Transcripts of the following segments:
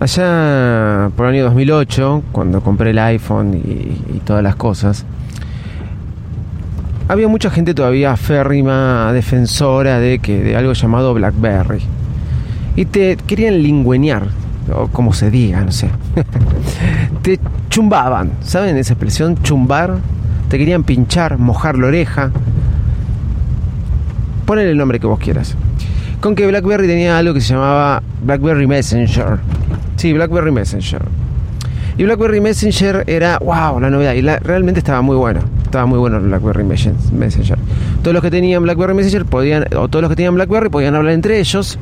Allá por el año 2008, cuando compré el iPhone y, todas las cosas, había mucha gente todavía férrima, defensora de, que, de algo llamado BlackBerry. Y te querían lingüeñar, o como se diga, no sé. te chumbaban, ¿saben esa expresión? Chumbar. Te querían pinchar, mojar la oreja. Ponle el nombre que vos quieras. Con que BlackBerry tenía algo que se llamaba BlackBerry Messenger. Sí, BlackBerry Messenger. Y BlackBerry Messenger era, wow, la novedad. Y la, realmente estaba muy bueno. Estaba muy bueno el BlackBerry Messenger. Todos los que tenían BlackBerry Messenger podían, o todos los que tenían BlackBerry podían hablar entre ellos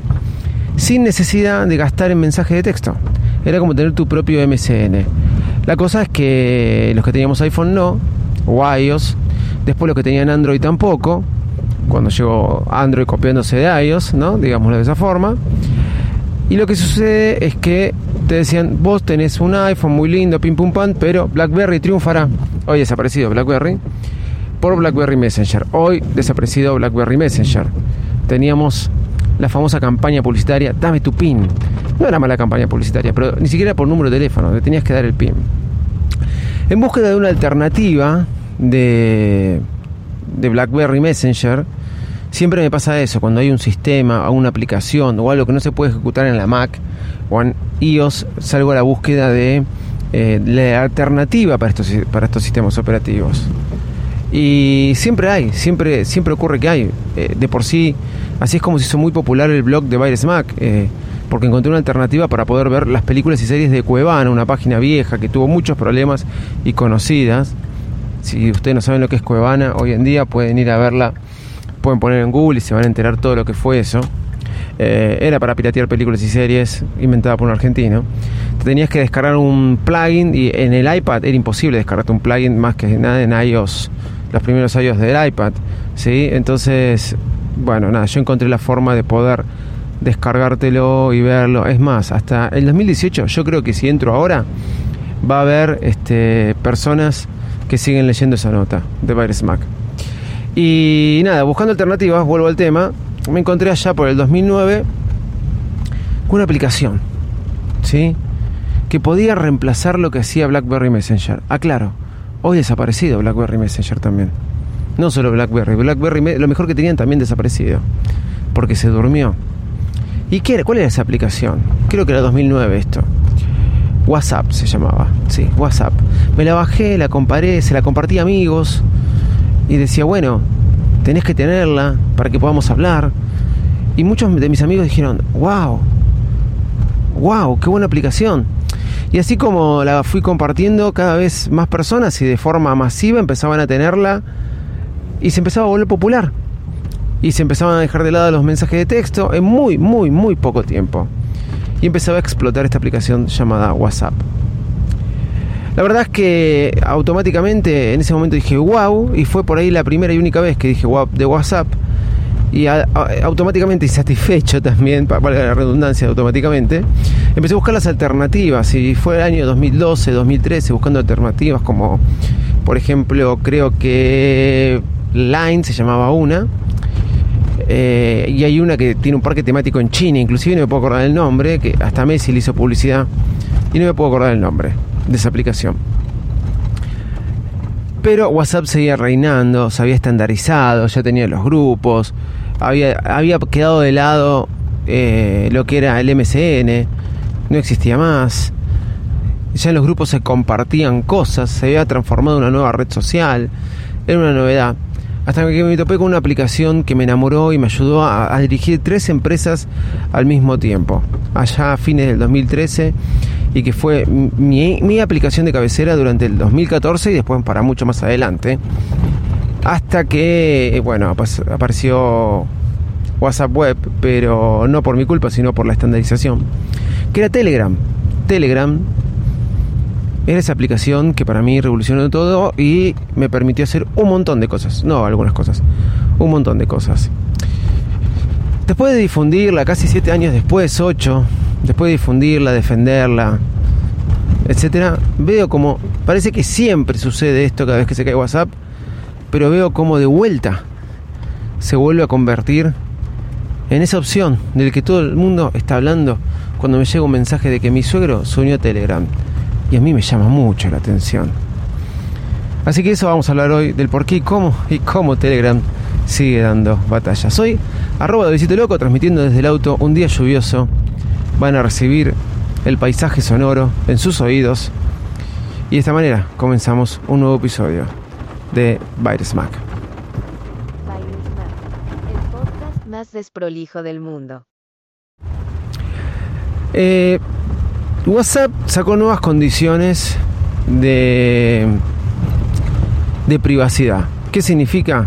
sin necesidad de gastar en mensaje de texto. Era como tener tu propio MSN. La cosa es que los que teníamos iPhone no, o iOS. Después los que tenían Android tampoco. Cuando llegó Android copiándose de iOS, ¿no? Digámoslo de esa forma. Y lo que sucede es que te decían, vos tenés un iPhone muy lindo, pim pum pam, pero BlackBerry triunfará. Hoy desaparecido BlackBerry por BlackBerry Messenger. Hoy desaparecido BlackBerry Messenger. Teníamos la famosa campaña publicitaria, dame tu PIN. No era mala campaña publicitaria, pero ni siquiera por número de teléfono, te tenías que dar el PIN. En búsqueda de una alternativa de, de BlackBerry Messenger, siempre me pasa eso, cuando hay un sistema o una aplicación o algo que no se puede ejecutar en la Mac o en iOS, salgo a la búsqueda de eh, la alternativa para estos, para estos sistemas operativos. Y siempre hay, siempre, siempre ocurre que hay. Eh, de por sí, así es como se hizo muy popular el blog de Virus Mac, eh, porque encontré una alternativa para poder ver las películas y series de Cuevana, una página vieja que tuvo muchos problemas y conocidas. Si ustedes no saben lo que es Cuevana, hoy en día pueden ir a verla, pueden poner en Google y se van a enterar todo lo que fue eso. Eh, era para piratear películas y series inventada por un argentino. Te tenías que descargar un plugin y en el iPad era imposible descargarte un plugin más que nada en iOS, los primeros iOS del iPad. ¿sí? Entonces, bueno, nada, yo encontré la forma de poder descargártelo y verlo. Es más, hasta el 2018, yo creo que si entro ahora, va a haber este, personas que siguen leyendo esa nota de Virus Mac. Y nada, buscando alternativas, vuelvo al tema, me encontré allá por el 2009 con una aplicación, ¿sí? Que podía reemplazar lo que hacía BlackBerry Messenger. Ah, claro, hoy desaparecido BlackBerry Messenger también. No solo BlackBerry, BlackBerry, lo mejor que tenían también desaparecido, porque se durmió. ¿Y qué era? ¿Cuál era esa aplicación? Creo que era 2009 esto. WhatsApp se llamaba, sí, WhatsApp. Me la bajé, la comparé, se la compartí a amigos y decía, bueno, tenés que tenerla para que podamos hablar. Y muchos de mis amigos dijeron, wow, wow, qué buena aplicación. Y así como la fui compartiendo, cada vez más personas y de forma masiva empezaban a tenerla y se empezaba a volver popular. Y se empezaban a dejar de lado los mensajes de texto en muy, muy, muy poco tiempo. Y empezaba a explotar esta aplicación llamada WhatsApp. La verdad es que automáticamente en ese momento dije wow, y fue por ahí la primera y única vez que dije wow de WhatsApp. Y automáticamente y satisfecho también, para la redundancia, automáticamente, empecé a buscar las alternativas. Y fue el año 2012, 2013, buscando alternativas como, por ejemplo, creo que Line se llamaba una. Eh, y hay una que tiene un parque temático en China, inclusive no me puedo acordar el nombre, que hasta Messi le hizo publicidad y no me puedo acordar el nombre de esa aplicación. Pero WhatsApp seguía reinando, se había estandarizado, ya tenía los grupos, había, había quedado de lado eh, lo que era el MCN, no existía más. Ya en los grupos se compartían cosas, se había transformado en una nueva red social, era una novedad. Hasta que me topé con una aplicación que me enamoró y me ayudó a, dirigir tres empresas al mismo tiempo. Allá a fines del 2013 y que fue mi, aplicación de cabecera durante el 2014 y después para mucho más adelante. Hasta que, eh, bueno, apareció WhatsApp Web, pero no por mi culpa, sino por la estandarización, que era Telegram. Telegram era esa aplicación que para mí revolucionó todo y me permitió hacer un montón de cosas. No algunas cosas, un montón de cosas. Después de difundirla, casi siete años después, ocho, después de difundirla, defenderla, etcétera, veo como parece que siempre sucede esto cada vez que se cae WhatsApp, pero veo como de vuelta se vuelve a convertir en esa opción del que todo el mundo está hablando cuando me llega un mensaje de que mi suegro se unió a Telegram y a mí me llama mucho la atención. Así que eso vamos a hablar hoy del por qué y cómo y cómo Telegram sigue dando batallas. Soy arroba de Visito Loco transmitiendo desde el auto un día lluvioso. Van a recibir el paisaje sonoro en sus oídos. Y de esta manera comenzamos un nuevo episodio de Virus Mac. el podcast más desprolijo del mundo. Eh, WhatsApp sacó nuevas condiciones de, de privacidad. ¿Qué significa?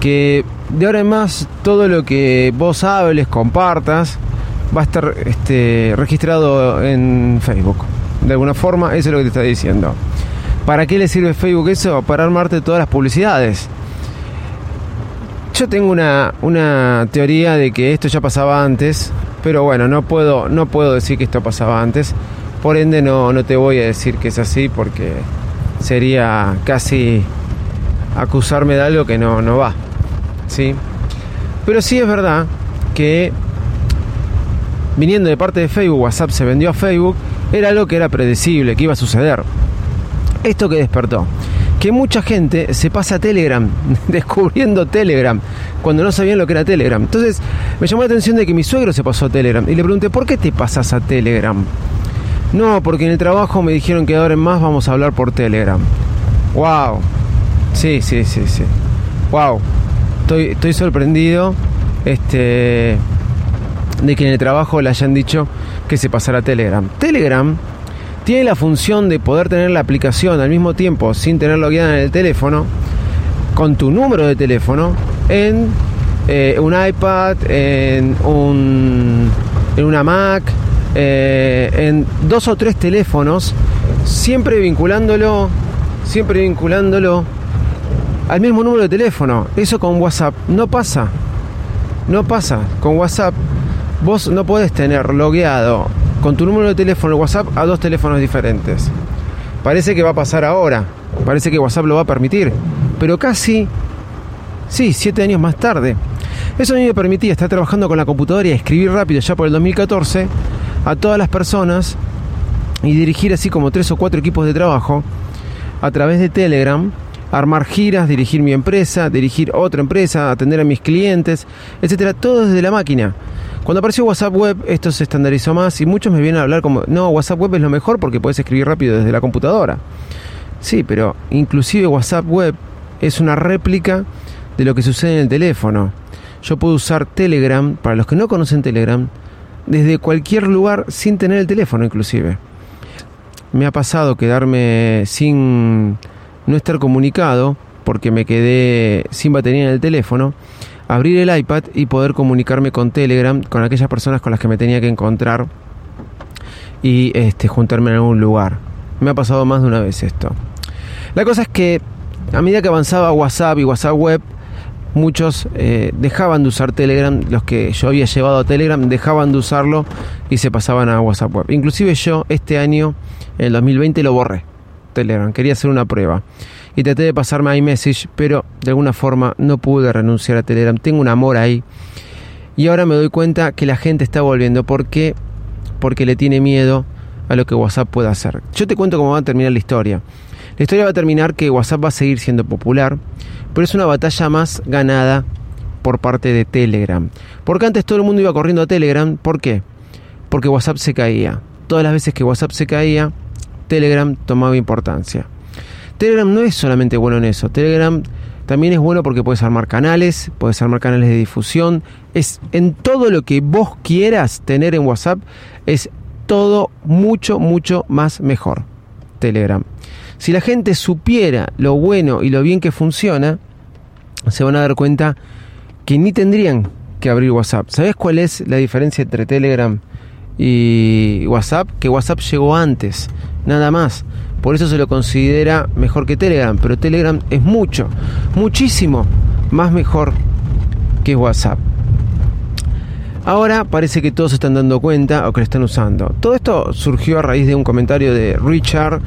Que de ahora en más todo lo que vos hables, compartas, va a estar este, registrado en Facebook. De alguna forma, eso es lo que te está diciendo. ¿Para qué le sirve Facebook eso? Para armarte todas las publicidades. Yo tengo una, una teoría de que esto ya pasaba antes, pero bueno, no puedo, no puedo decir que esto pasaba antes. Por ende no, no te voy a decir que es así porque sería casi acusarme de algo que no, no va. ¿sí? Pero sí es verdad que viniendo de parte de Facebook, WhatsApp se vendió a Facebook, era algo que era predecible, que iba a suceder. Esto que despertó, que mucha gente se pasa a Telegram, descubriendo Telegram, cuando no sabían lo que era Telegram. Entonces me llamó la atención de que mi suegro se pasó a Telegram y le pregunté, ¿por qué te pasas a Telegram? No, porque en el trabajo me dijeron que ahora en más vamos a hablar por Telegram. Wow. Sí, sí, sí, sí. Wow. Estoy, estoy sorprendido este, de que en el trabajo le hayan dicho que se pasara a Telegram. Telegram tiene la función de poder tener la aplicación al mismo tiempo sin tenerlo guiada en el teléfono, con tu número de teléfono, en eh, un iPad, en, un, en una Mac, eh, en dos o tres teléfonos, siempre vinculándolo, siempre vinculándolo al mismo número de teléfono. Eso con WhatsApp no pasa. No pasa. Con WhatsApp vos no podés tener logueado con tu número de teléfono WhatsApp a dos teléfonos diferentes. Parece que va a pasar ahora. Parece que WhatsApp lo va a permitir. Pero casi, sí, siete años más tarde. Eso a mí me permitía estar trabajando con la computadora y escribir rápido ya por el 2014 a todas las personas y dirigir así como tres o cuatro equipos de trabajo a través de Telegram armar giras, dirigir mi empresa, dirigir otra empresa, atender a mis clientes, etcétera, todo desde la máquina. Cuando apareció WhatsApp Web, esto se estandarizó más y muchos me vienen a hablar como, no, WhatsApp Web es lo mejor porque puedes escribir rápido desde la computadora. Sí, pero inclusive WhatsApp Web es una réplica de lo que sucede en el teléfono. Yo puedo usar Telegram, para los que no conocen Telegram, desde cualquier lugar sin tener el teléfono inclusive. Me ha pasado quedarme sin no estar comunicado porque me quedé sin batería en el teléfono, abrir el iPad y poder comunicarme con Telegram, con aquellas personas con las que me tenía que encontrar y este, juntarme en algún lugar. Me ha pasado más de una vez esto. La cosa es que a medida que avanzaba WhatsApp y WhatsApp Web, muchos eh, dejaban de usar Telegram, los que yo había llevado a Telegram dejaban de usarlo y se pasaban a WhatsApp Web. Inclusive yo este año, en el 2020, lo borré. Telegram, quería hacer una prueba. Y traté de pasarme a iMessage, pero de alguna forma no pude renunciar a Telegram. Tengo un amor ahí. Y ahora me doy cuenta que la gente está volviendo. ¿Por qué? Porque le tiene miedo a lo que WhatsApp pueda hacer. Yo te cuento cómo va a terminar la historia. La historia va a terminar que WhatsApp va a seguir siendo popular, pero es una batalla más ganada por parte de Telegram. Porque antes todo el mundo iba corriendo a Telegram. ¿Por qué? Porque WhatsApp se caía. Todas las veces que WhatsApp se caía, Telegram tomaba importancia. Telegram no es solamente bueno en eso. Telegram también es bueno porque puedes armar canales, puedes armar canales de difusión. Es en todo lo que vos quieras tener en WhatsApp, es todo mucho, mucho más mejor. Telegram. Si la gente supiera lo bueno y lo bien que funciona, se van a dar cuenta que ni tendrían que abrir WhatsApp. ¿Sabes cuál es la diferencia entre Telegram y WhatsApp? Que WhatsApp llegó antes, nada más. Por eso se lo considera mejor que Telegram, pero Telegram es mucho, muchísimo más mejor que WhatsApp. Ahora parece que todos se están dando cuenta o que lo están usando. Todo esto surgió a raíz de un comentario de Richard,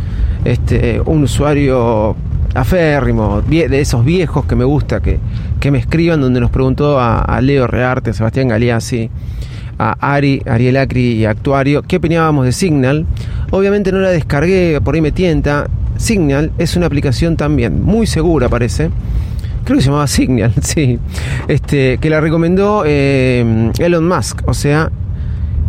este, un usuario aférrimo, de esos viejos que me gusta que, que me escriban, donde nos preguntó a, Leo Rearte, a Sebastián Galeazzi, a Ari, Ariel Acri y Actuario, qué opinábamos de Signal. Obviamente no la descargué, por ahí me tienta. Signal es una aplicación también muy segura, parece creo que se llamaba Signal, sí, este, que la recomendó eh, Elon Musk, o sea,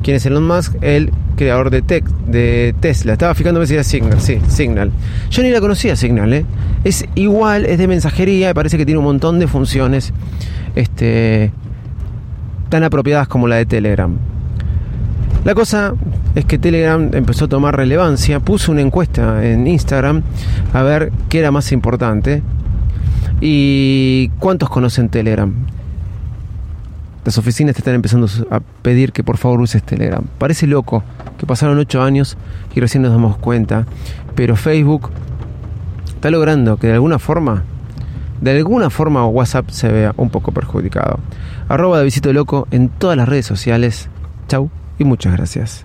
¿quién es Elon Musk? El creador de, tech, de Tesla. Estaba fijándome si era Signal, sí, Signal. Yo ni la conocía Signal, ¿eh? Es igual, es de mensajería, parece que tiene un montón de funciones este, tan apropiadas como la de Telegram. La cosa es que Telegram empezó a tomar relevancia, puso una encuesta en Instagram a ver qué era más importante, ¿Y cuántos conocen Telegram? Las oficinas te están empezando a pedir que por favor uses Telegram. Parece loco que pasaron ocho años y recién nos damos cuenta, pero Facebook está logrando que de alguna forma, de alguna forma WhatsApp se vea un poco perjudicado. Arroba de Visito Loco en todas las redes sociales. Chau y muchas gracias.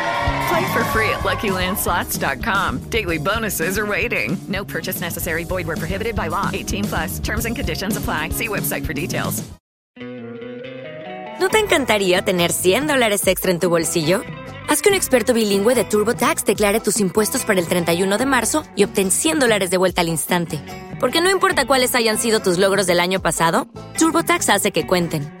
Play for free at LuckyLandSlots.com. Daily bonuses are waiting. No purchase necessary. Void were prohibited by law. 18 plus. Terms and conditions apply. See website for details. ¿No te encantaría tener 100 dólares extra en tu bolsillo? Haz que un experto bilingüe de TurboTax declare tus impuestos para el 31 de marzo y obtén 100 dólares de vuelta al instante. Porque no importa cuáles hayan sido tus logros del año pasado, TurboTax hace que cuenten.